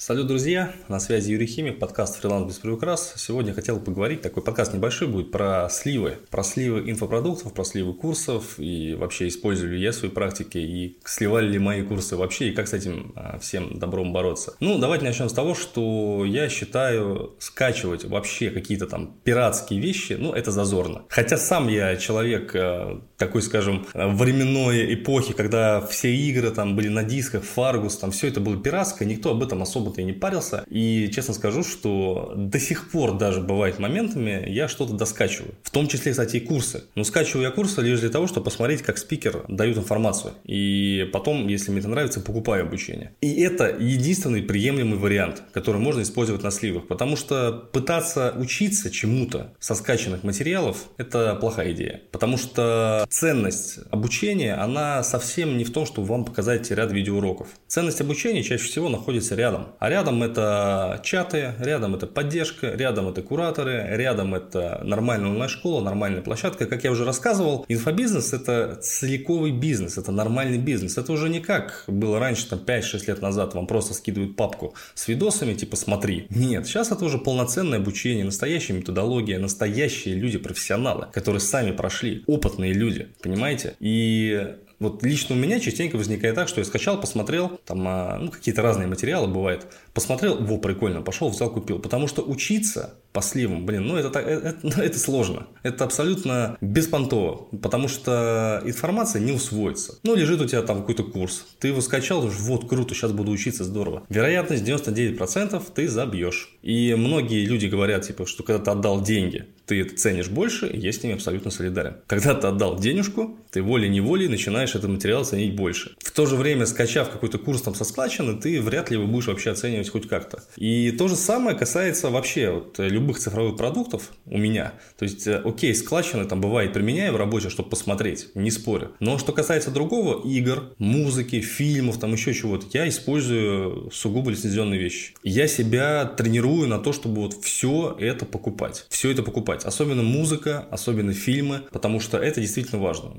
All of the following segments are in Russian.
Салют, друзья! На связи Юрий Химик, подкаст «Фриланс без приукрас». Сегодня хотел поговорить, такой подкаст небольшой будет, про сливы. Про сливы инфопродуктов, про сливы курсов и вообще использую ли я в своей практике и сливали ли мои курсы вообще и как с этим а, всем добром бороться. Ну, давайте начнем с того, что я считаю скачивать вообще какие-то там пиратские вещи, ну, это зазорно. Хотя сам я человек а, такой, скажем, временной эпохи, когда все игры там были на дисках, Фаргус, там все это было пиратское, никто об этом особо особо-то и не парился. И честно скажу, что до сих пор даже бывает моментами я что-то доскачиваю. В том числе, кстати, и курсы. Но скачиваю я курсы лишь для того, чтобы посмотреть, как спикер дают информацию. И потом, если мне это нравится, покупаю обучение. И это единственный приемлемый вариант, который можно использовать на сливах. Потому что пытаться учиться чему-то со скачанных материалов – это плохая идея. Потому что ценность обучения, она совсем не в том, чтобы вам показать ряд видеоуроков. Ценность обучения чаще всего находится рядом. А рядом это чаты, рядом это поддержка, рядом это кураторы, рядом это нормальная онлайн-школа, нормальная площадка. Как я уже рассказывал, инфобизнес – это целиковый бизнес, это нормальный бизнес. Это уже не как было раньше, там 5-6 лет назад, вам просто скидывают папку с видосами, типа «смотри». Нет, сейчас это уже полноценное обучение, настоящая методология, настоящие люди, профессионалы, которые сами прошли, опытные люди, понимаете? И вот лично у меня частенько возникает так, что я скачал, посмотрел, там а, ну, какие-то разные материалы бывает, посмотрел, во, прикольно, пошел, взял, купил. Потому что учиться по сливам, блин, ну это, это, это, ну, это сложно. Это абсолютно беспонтово, потому что информация не усвоится. Ну, лежит у тебя там какой-то курс, ты его скачал, думаешь, вот, круто, сейчас буду учиться, здорово. Вероятность 99% ты забьешь. И многие люди говорят, типа, что когда ты отдал деньги, ты это ценишь больше, и я с ними абсолютно солидарен. Когда ты отдал денежку, ты волей-неволей начинаешь этот материал ценить больше. В то же время, скачав какой-то курс там со складчины, ты вряд ли его будешь вообще оценивать хоть как-то. И то же самое касается вообще вот любых цифровых продуктов у меня. То есть, э, окей, складчины там бывает применяю в работе, чтобы посмотреть, не спорю. Но что касается другого, игр, музыки, фильмов, там еще чего-то, я использую сугубо лицензионные вещи. Я себя тренирую на то, чтобы вот все это покупать. Все это покупать покупать. Особенно музыка, особенно фильмы, потому что это действительно важно.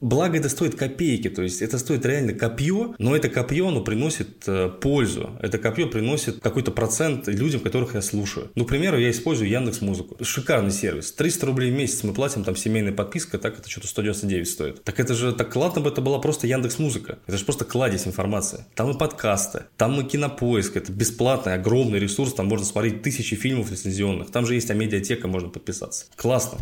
Благо это стоит копейки, то есть это стоит реально копье, но это копье, оно приносит э, пользу. Это копье приносит какой-то процент людям, которых я слушаю. Ну, к примеру, я использую Яндекс Музыку. Шикарный сервис. 300 рублей в месяц мы платим, там семейная подписка, так это что-то 199 стоит. Так это же, так ладно бы это была просто Яндекс Музыка. Это же просто кладезь информации. Там и подкасты, там и кинопоиск. Это бесплатный, огромный ресурс, там можно смотреть тысячи фильмов лицензионных. Там же есть амедиатека, можно подписаться. Классно.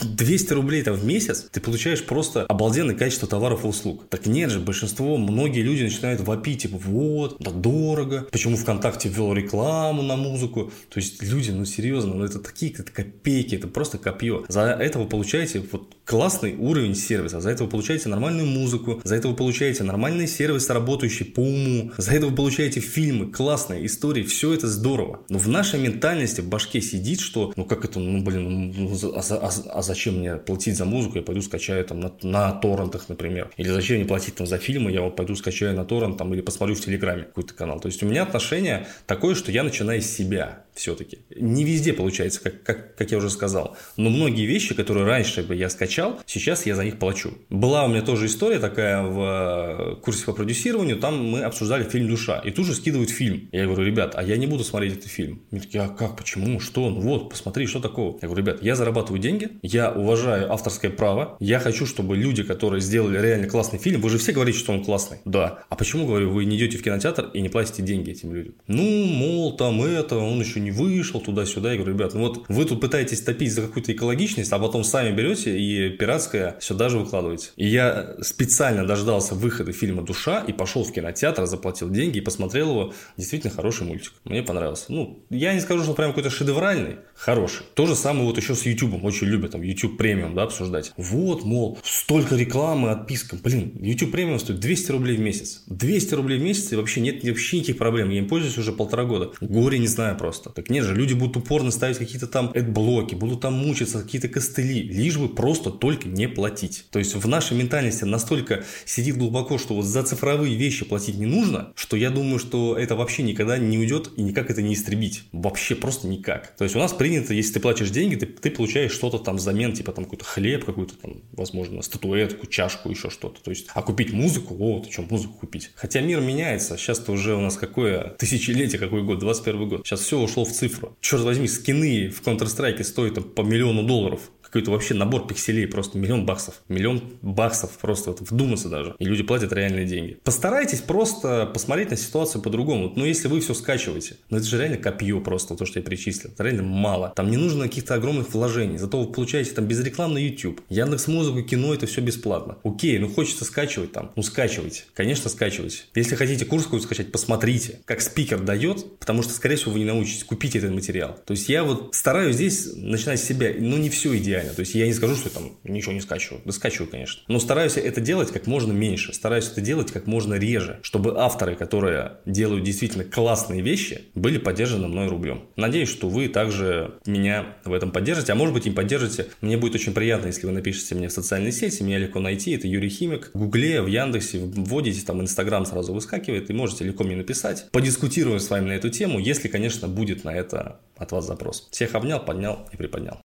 200 рублей там в месяц, ты получаешь просто обалденное качество товаров и услуг. Так нет же, большинство, многие люди начинают вопить, типа, вот, да дорого, почему ВКонтакте ввел рекламу на музыку. То есть люди, ну серьезно, ну это такие это копейки, это просто копье. За это вы получаете вот классный уровень сервиса, за это вы получаете нормальную музыку, за это вы получаете нормальный сервис, работающий по уму, за это вы получаете фильмы, классные истории, все это здорово. Но в нашей ментальности в башке сидит, что, ну как это, ну блин, ну, а, а, а зачем мне платить за музыку, я пойду скачаю там на, на торрентах, например. Или зачем мне платить там за фильмы, я вот пойду скачаю на торрент там или посмотрю в Телеграме какой-то канал. То есть у меня отношение такое, что я начинаю с себя все-таки. Не везде получается, как, как, как я уже сказал. Но многие вещи, которые раньше бы я скачал, сейчас я за них плачу. Была у меня тоже история такая в э, курсе по продюсированию, там мы обсуждали фильм «Душа», и тут же скидывают фильм. Я говорю, ребят, а я не буду смотреть этот фильм. Они такие, а как, почему, что? Ну вот, посмотри, что такого. Я говорю, ребят, я зарабатываю деньги, я уважаю авторское право, я хочу, чтобы люди, которые сделали реально классный фильм, вы же все говорите, что он классный. Да. А почему, говорю, вы не идете в кинотеатр и не платите деньги этим людям? Ну, мол, там это, он еще не вышел туда-сюда. Я говорю, ребят, ну вот вы тут пытаетесь топить за какую-то экологичность, а потом сами берете и пиратское сюда же выкладываете. И я специально дождался выхода фильма «Душа» и пошел в кинотеатр, заплатил деньги и посмотрел его. Действительно хороший мультик. Мне понравился. Ну, я не скажу, что прям какой-то шедевральный, хороший. То же самое вот еще с YouTube. Очень любят там YouTube премиум, да, обсуждать. Вот, мол, столько рекламы, отписка. Блин, YouTube премиум стоит 200 рублей в месяц. 200 рублей в месяц и вообще нет вообще никаких проблем. Я им пользуюсь уже полтора года. Горе не знаю просто. Так нет же, люди будут упорно ставить какие-то там блоки, будут там мучиться, какие-то костыли, лишь бы просто только не платить. То есть в нашей ментальности настолько сидит глубоко, что вот за цифровые вещи платить не нужно, что я думаю, что это вообще никогда не уйдет и никак это не истребить. Вообще просто никак. То есть у нас принято, если ты платишь деньги, ты, ты получаешь что-то там взамен, типа там какой-то хлеб, какую-то там, возможно, статуэтку, чашку, еще что-то. То есть, а купить музыку, о чем музыку купить. Хотя мир меняется. Сейчас-то уже у нас какое тысячелетие, какой год, 21 год. Сейчас все ушло в цифру. Черт возьми, скины в Counter-Strike стоят там, по миллиону долларов какой-то вообще набор пикселей, просто миллион баксов. Миллион баксов просто вот вдуматься даже. И люди платят реальные деньги. Постарайтесь просто посмотреть на ситуацию по-другому. Ну, если вы все скачиваете, ну это же реально копье просто, то, что я перечислил. Это реально мало. Там не нужно каких-то огромных вложений. Зато вы получаете там без рекламы на YouTube. Яндекс Музыку, кино, это все бесплатно. Окей, ну хочется скачивать там. Ну скачивайте. Конечно, скачивайте. Если хотите курс какой-то скачать, посмотрите, как спикер дает, потому что, скорее всего, вы не научитесь. Купите этот материал. То есть я вот стараюсь здесь начинать с себя. Ну, не все идеально идеально. То есть я не скажу, что я там ничего не скачиваю. Да скачиваю, конечно. Но стараюсь это делать как можно меньше. Стараюсь это делать как можно реже. Чтобы авторы, которые делают действительно классные вещи, были поддержаны мной рублем. Надеюсь, что вы также меня в этом поддержите. А может быть и поддержите. Мне будет очень приятно, если вы напишите мне в социальные сети. Меня легко найти. Это Юрий Химик. В Гугле, в Яндексе вводите, там Инстаграм сразу выскакивает. И можете легко мне написать. Подискутируем с вами на эту тему, если, конечно, будет на это от вас запрос. Всех обнял, поднял и приподнял.